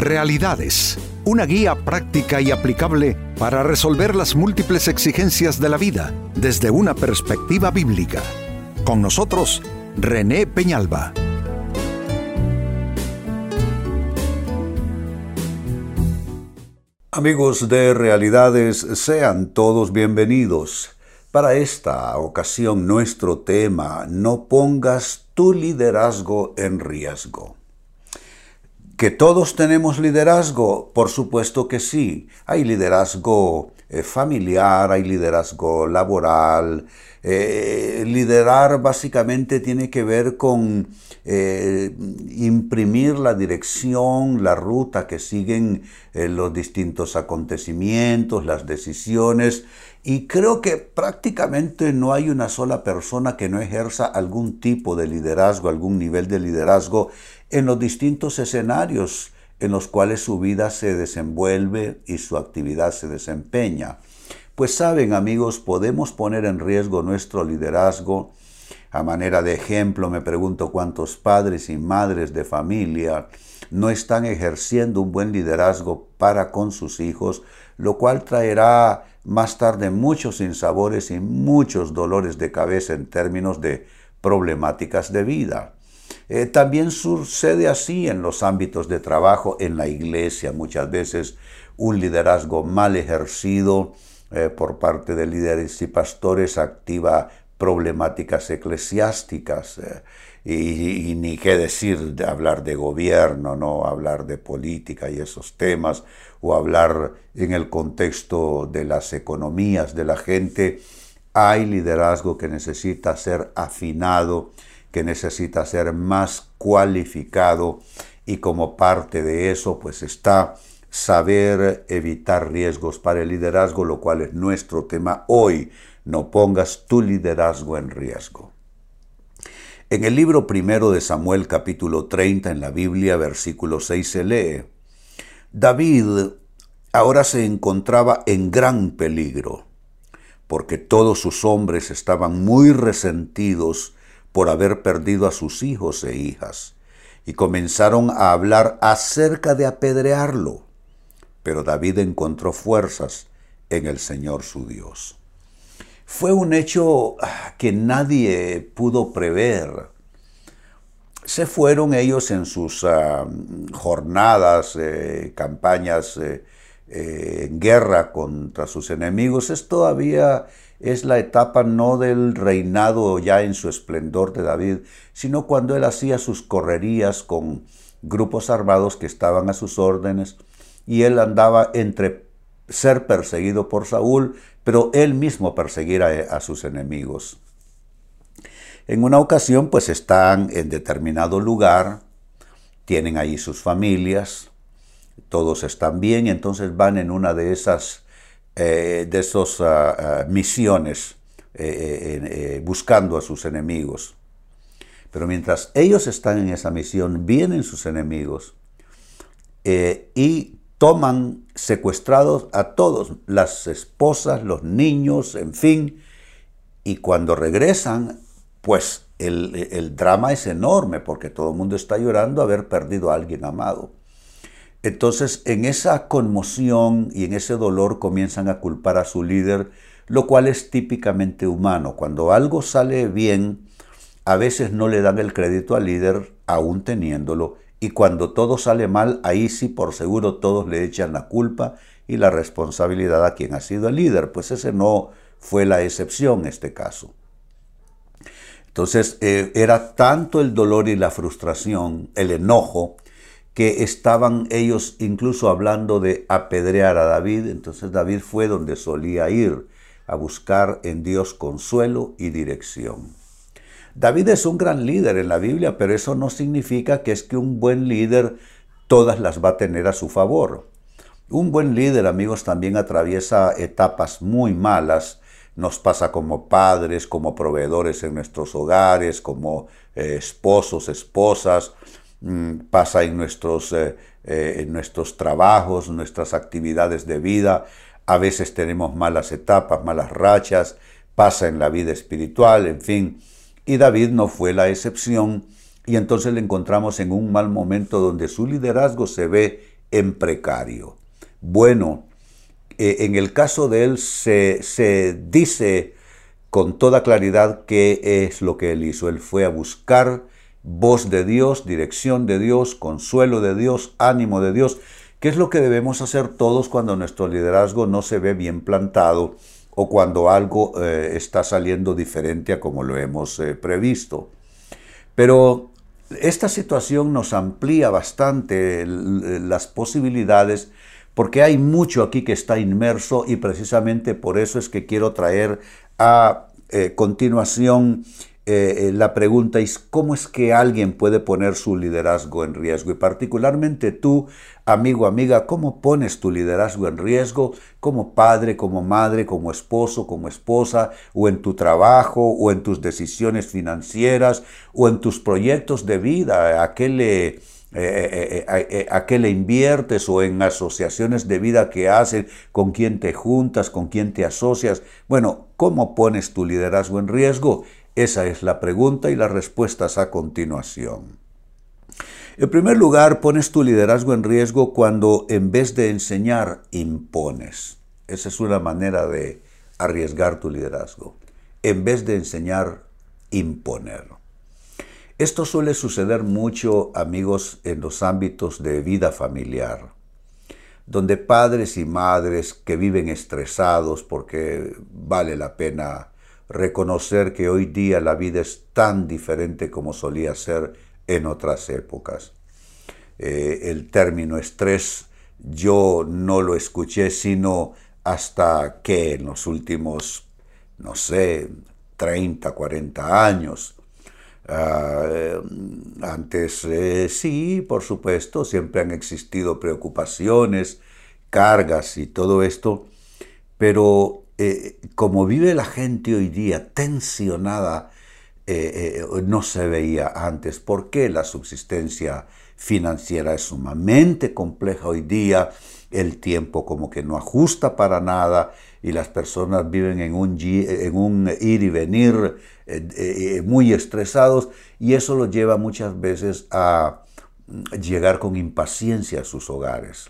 Realidades, una guía práctica y aplicable para resolver las múltiples exigencias de la vida desde una perspectiva bíblica. Con nosotros, René Peñalba. Amigos de Realidades, sean todos bienvenidos. Para esta ocasión nuestro tema, no pongas tu liderazgo en riesgo. ¿Que todos tenemos liderazgo? Por supuesto que sí. Hay liderazgo eh, familiar, hay liderazgo laboral. Eh, liderar básicamente tiene que ver con eh, imprimir la dirección, la ruta que siguen los distintos acontecimientos, las decisiones. Y creo que prácticamente no hay una sola persona que no ejerza algún tipo de liderazgo, algún nivel de liderazgo en los distintos escenarios en los cuales su vida se desenvuelve y su actividad se desempeña. Pues saben amigos, podemos poner en riesgo nuestro liderazgo. A manera de ejemplo, me pregunto cuántos padres y madres de familia no están ejerciendo un buen liderazgo para con sus hijos, lo cual traerá más tarde muchos sinsabores y muchos dolores de cabeza en términos de problemáticas de vida. Eh, también sucede así en los ámbitos de trabajo, en la iglesia muchas veces un liderazgo mal ejercido eh, por parte de líderes y pastores activa problemáticas eclesiásticas. Eh, y, ni qué decir de hablar de gobierno, no hablar de política y esos temas, o hablar en el contexto de las economías de la gente. Hay liderazgo que necesita ser afinado que necesita ser más cualificado y como parte de eso pues está saber evitar riesgos para el liderazgo, lo cual es nuestro tema hoy. No pongas tu liderazgo en riesgo. En el libro primero de Samuel capítulo 30 en la Biblia versículo 6 se lee, David ahora se encontraba en gran peligro, porque todos sus hombres estaban muy resentidos por haber perdido a sus hijos e hijas, y comenzaron a hablar acerca de apedrearlo. Pero David encontró fuerzas en el Señor su Dios. Fue un hecho ah, que nadie pudo prever. Se fueron ellos en sus ah, jornadas, eh, campañas eh, eh, en guerra contra sus enemigos. Es todavía es la etapa no del reinado ya en su esplendor de David, sino cuando él hacía sus correrías con grupos armados que estaban a sus órdenes y él andaba entre ser perseguido por Saúl, pero él mismo perseguir a, sus enemigos. En una ocasión pues están en determinado lugar, tienen ahí sus familias, todos están bien, entonces van en una de esas eh, de ah, ah, misiones eh, eh, buscando a sus enemigos. Pero mientras ellos están en esa misión, vienen sus enemigos y toman secuestrados a todos, las esposas, los niños, en fin, y cuando regresan, pues el, el drama es enorme porque todo el mundo está llorando haber perdido a alguien amado. Entonces, en esa conmoción y en ese dolor comienzan a culpar a su líder, lo cual es típicamente humano. Cuando algo sale bien, a veces no le dan el crédito al líder, aún teniéndolo, y cuando todo sale mal, ahí sí por seguro todos le echan la culpa y la responsabilidad a quien ha sido el líder, pues ese no fue la excepción en este caso. Entonces eh, era tanto el dolor y la frustración, el enojo, que estaban ellos incluso hablando de apedrear a David. Entonces David fue donde solía ir a buscar en Dios consuelo y dirección. David es un gran líder en la Biblia, pero eso no significa que es que un buen líder todas las va a tener a su favor. Un buen líder, amigos, también atraviesa etapas muy malas. Nos pasa como padres, como proveedores en nuestros hogares, como eh, esposos, esposas, Mm, pasa en nuestros, eh, eh, en nuestros trabajos, nuestras actividades de vida. A veces tenemos malas etapas, malas rachas, pasa en la vida espiritual, en fin. Y David no fue la excepción y entonces le encontramos en un mal momento donde su liderazgo se ve en precario. Bueno, eh, en el caso de él se, se dice con toda claridad qué es lo que él hizo. Él fue a buscar voz de Dios, dirección de Dios, consuelo de Dios, ánimo de Dios, que es lo que debemos hacer todos cuando nuestro liderazgo no se ve bien plantado o cuando algo eh, está saliendo diferente a como lo hemos eh, previsto. Pero esta situación nos amplía bastante las posibilidades porque hay mucho aquí que está inmerso y precisamente por eso es que quiero traer a eh, continuación eh, eh, la pregunta es cómo es que alguien puede poner su liderazgo en riesgo y particularmente tú, amigo, amiga, cómo pones tu liderazgo en riesgo como padre, como madre, como esposo, como esposa, o en tu trabajo, o en tus decisiones financieras, o en tus proyectos de vida, a qué le... a qué le inviertes o en asociaciones de vida que haces, con quién te juntas, con quién te asocias. Bueno, ¿cómo pones tu liderazgo en riesgo? Esa es la pregunta y las respuestas a continuación. En primer lugar, pones tu liderazgo en riesgo cuando en vez de enseñar, impones. Esa es una manera de arriesgar tu liderazgo. En vez de enseñar, imponer. Esto suele suceder mucho, amigos, en los ámbitos de vida familiar, donde padres y madres que viven estresados porque vale la pena reconocer que hoy día la vida es tan diferente como solía ser en otras épocas. Eh, el término estrés yo no lo escuché sino hasta que en los últimos, no sé, 30, 40 años. Ah, eh, antes eh, sí, por supuesto, siempre han existido preocupaciones, cargas y todo esto, pero eh, como vive la gente hoy día tensionada, eh, eh, no se veía antes. ¿Por qué la subsistencia financiera es sumamente compleja hoy día? El tiempo como que no ajusta para nada y las personas viven en un, en un ir y venir muy estresados y eso los lleva muchas veces a llegar con impaciencia a sus hogares,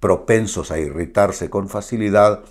propensos a irritarse con facilidad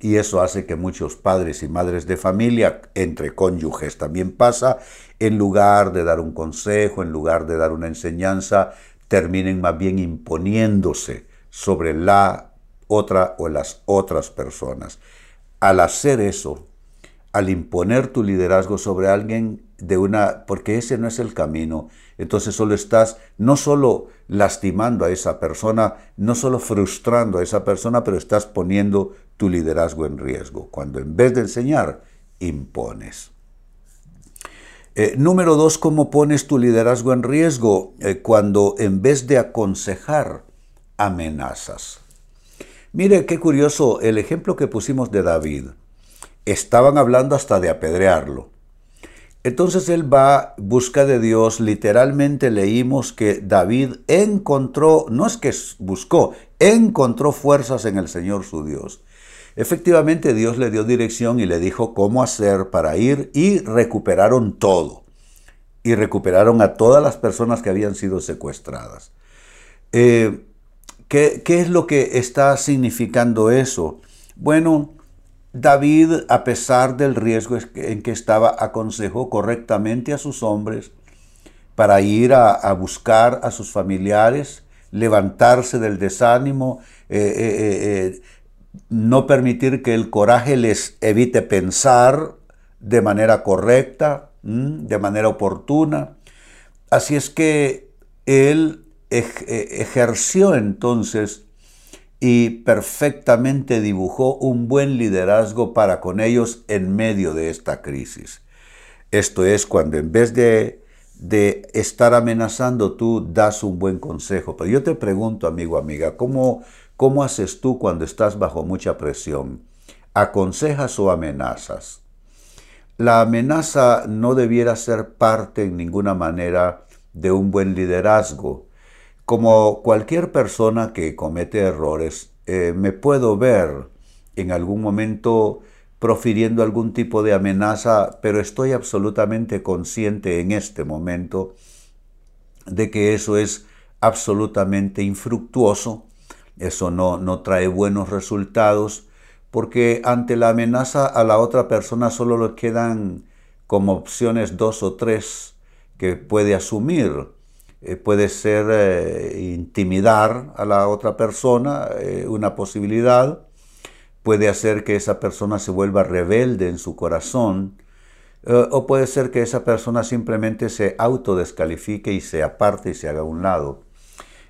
y eso hace que muchos padres y madres de familia, entre cónyuges también pasa, en lugar de dar un consejo, en lugar de dar una enseñanza, terminen más bien imponiéndose sobre la otra o las otras personas. Al hacer eso, al imponer tu liderazgo sobre alguien de una, porque ese no es el camino, entonces solo estás no solo lastimando a esa persona, no solo frustrando a esa persona, pero estás poniendo tu liderazgo en riesgo, cuando en vez de enseñar, impones. Eh, número dos, ¿cómo pones tu liderazgo en riesgo? Eh, cuando en vez de aconsejar, amenazas. Mire qué curioso el ejemplo que pusimos de David. Estaban hablando hasta de apedrearlo. Entonces él va, busca de Dios, literalmente leímos que David encontró, no es que buscó, encontró fuerzas en el Señor su Dios. Efectivamente Dios le dio dirección y le dijo cómo hacer para ir y recuperaron todo. Y recuperaron a todas las personas que habían sido secuestradas. Eh, ¿qué, ¿Qué es lo que está significando eso? Bueno, David, a pesar del riesgo en que estaba, aconsejó correctamente a sus hombres para ir a, buscar a sus familiares, levantarse del desánimo, eh, eh, eh, no permitir que el coraje les evite pensar de manera correcta, de manera oportuna. Así es que él ejerció entonces y perfectamente dibujó un buen liderazgo para con ellos en medio de esta crisis. Esto es cuando en vez de, de estar amenazando tú das un buen consejo. Pero yo te pregunto, amigo, amiga, ¿cómo, ¿cómo haces tú cuando estás bajo mucha presión? ¿Aconsejas o amenazas? La amenaza no debiera ser parte en ninguna manera de un buen liderazgo. Como cualquier persona que comete errores, eh, me puedo ver en algún momento profiriendo algún tipo de amenaza, pero estoy absolutamente consciente en este momento de que eso es absolutamente infructuoso, eso no, no trae buenos resultados, porque ante la amenaza a la otra persona solo le quedan como opciones dos o tres que puede asumir. Eh, puede ser eh, intimidar a la otra persona, eh, una posibilidad. Puede hacer que esa persona se vuelva rebelde en su corazón. o puede ser que esa persona simplemente se autodescalifique y se aparte y se haga a un lado.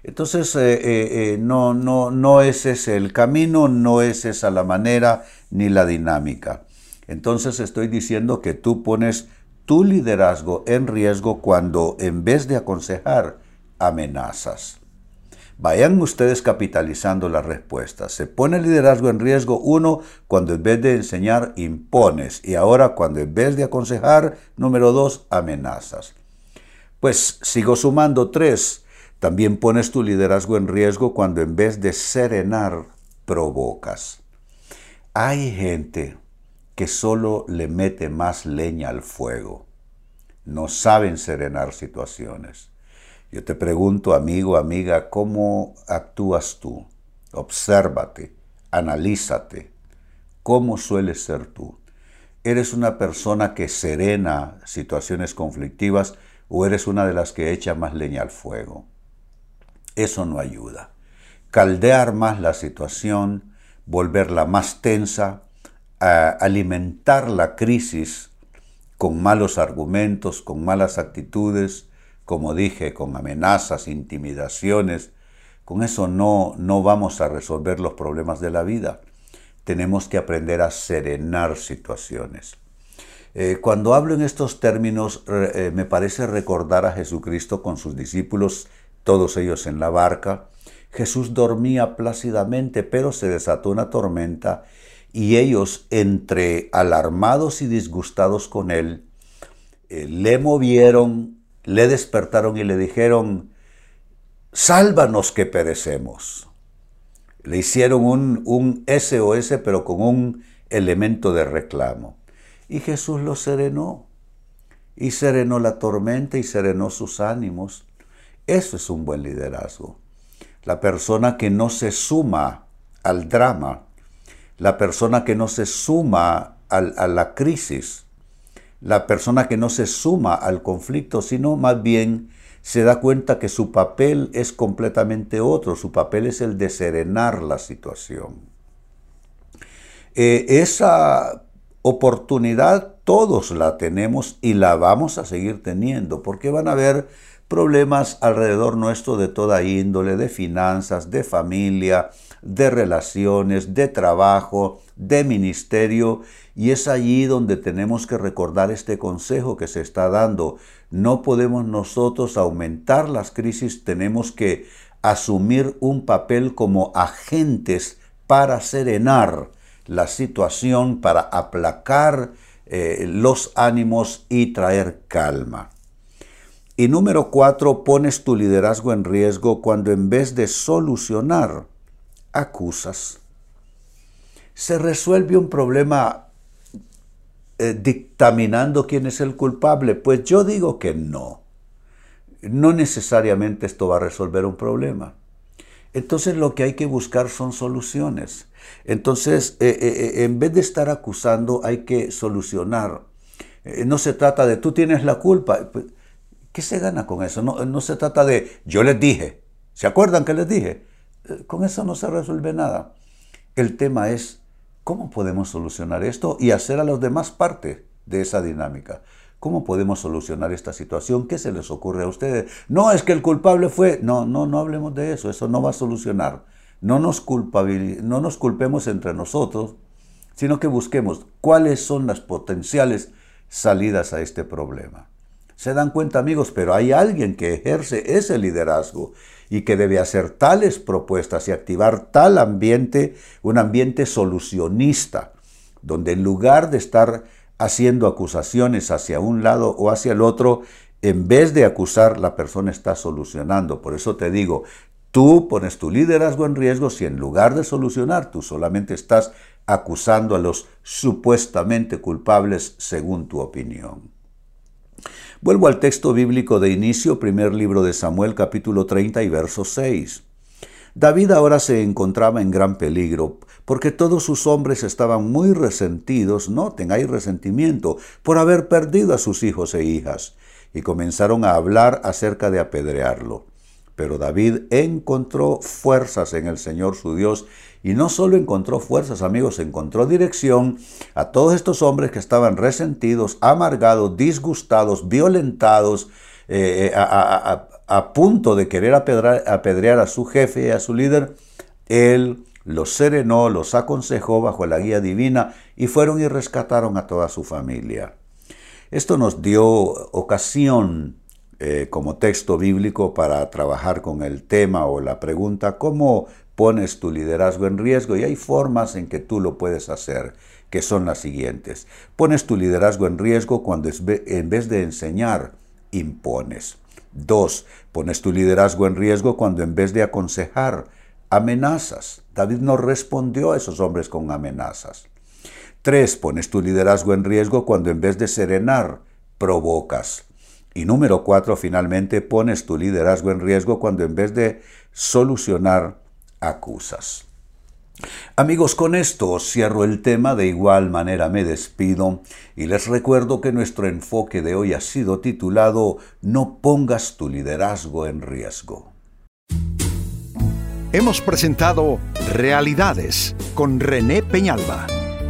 Entonces, no, no, no es ese el camino, no es esa la manera ni la dinámica. Entonces estoy diciendo que tú pones tu liderazgo en riesgo cuando en vez de aconsejar, amenazas. Vayan ustedes capitalizando las respuestas. Se pone el liderazgo en riesgo uno cuando en vez de enseñar impones y ahora cuando en vez de aconsejar, número dos, amenazas. Pues sigo sumando tres. También pones tu liderazgo en riesgo cuando en vez de serenar, provocas. Hay gente que solo le mete más leña al fuego. No saben serenar situaciones. Yo te pregunto, amigo, amiga, ¿cómo actúas tú? Obsérvate, analízate. ¿Cómo sueles ser tú? ¿Eres una persona que serena situaciones conflictivas o eres una de las que echa más leña al fuego? Eso no ayuda. Caldear más la situación, volverla más tensa, alimentar la crisis con malos argumentos, con malas actitudes, como dije, con amenazas, intimidaciones. Con eso no, no vamos a resolver los problemas de la vida. Tenemos que aprender a serenar situaciones. Eh, cuando hablo en estos términos, eh, me parece recordar a Jesucristo con sus discípulos, todos ellos en la barca. Jesús dormía plácidamente, pero se desató una tormenta y ellos, entre alarmados y disgustados con él, eh, le movieron, le despertaron y le dijeron, sálvanos que perecemos. Le hicieron un, SOS, pero con un elemento de reclamo. Y Jesús lo serenó. Y serenó la tormenta y serenó sus ánimos. Eso es un buen liderazgo. La persona que no se suma al drama, la persona que no se suma a la crisis, la persona que no se suma al conflicto, sino más bien se da cuenta que su papel es completamente otro, su papel es el de serenar la situación. Eh, esa oportunidad todos la tenemos y la vamos a seguir teniendo, porque van a haber problemas alrededor nuestro de toda índole, de finanzas, de familia, de relaciones, de trabajo, de ministerio, y es allí donde tenemos que recordar este consejo que se está dando. No podemos nosotros aumentar las crisis, tenemos que asumir un papel como agentes para serenar la situación, para aplacar eh, los ánimos y traer calma. Y número cuatro, pones tu liderazgo en riesgo cuando en vez de solucionar, acusas. Se resuelve un problema eh, dictaminando quién es el culpable. Pues yo digo que no. No necesariamente esto va a resolver un problema. Entonces lo que hay que buscar son soluciones. Entonces, eh, eh, en vez de estar acusando, hay que solucionar. no se trata de tú tienes la culpa. Pues, ¿Qué se gana con eso? No, no se trata de yo les dije. ¿Se acuerdan que les dije? Con eso no se resuelve nada. El tema es cómo podemos solucionar esto y hacer a los demás parte de esa dinámica. ¿Cómo podemos solucionar esta situación? ¿Qué se les ocurre a ustedes? No, es que el culpable fue... No, no, no hablemos de eso. Eso no va a solucionar. No nos, no nos culpemos entre nosotros, sino que busquemos cuáles son las potenciales salidas a este problema. Se dan cuenta amigos, pero hay alguien que ejerce ese liderazgo y que debe hacer tales propuestas y activar tal ambiente, un ambiente solucionista, donde en lugar de estar haciendo acusaciones hacia un lado o hacia el otro, en vez de acusar, la persona está solucionando. Por eso te digo, tú pones tu liderazgo en riesgo si en lugar de solucionar, tú solamente estás acusando a los supuestamente culpables según tu opinión. Vuelvo al texto bíblico de inicio, primer libro de Samuel capítulo 30 y verso 6. David ahora se encontraba en gran peligro, porque todos sus hombres estaban muy resentidos, noten, hay resentimiento, por haber perdido a sus hijos e hijas, y comenzaron a hablar acerca de apedrearlo. Pero David encontró fuerzas en el Señor su Dios, y no solo encontró fuerzas, amigos, encontró dirección a todos estos hombres que estaban resentidos, amargados, disgustados, violentados, eh, eh, a, a punto de querer apedrear, a su jefe y a su líder, él los serenó, los aconsejó bajo la guía divina y fueron y rescataron a toda su familia. Esto nos dio ocasión eh, como texto bíblico para trabajar con el tema o la pregunta, ¿cómo pones tu liderazgo en riesgo? Y hay formas en que tú lo puedes hacer, que son las siguientes. Pones tu liderazgo en riesgo cuando en vez de enseñar, impones. Dos, pones tu liderazgo en riesgo cuando en vez de aconsejar, amenazas. David no respondió a esos hombres con amenazas. Tres, pones tu liderazgo en riesgo cuando en vez de serenar, provocas. Y número cuatro, finalmente, pones tu liderazgo en riesgo cuando en vez de solucionar, acusas. Amigos, con esto cierro el tema, de igual manera me despido y les recuerdo que nuestro enfoque de hoy ha sido titulado No pongas tu liderazgo en riesgo. Hemos presentado Realidades con René Peñalba.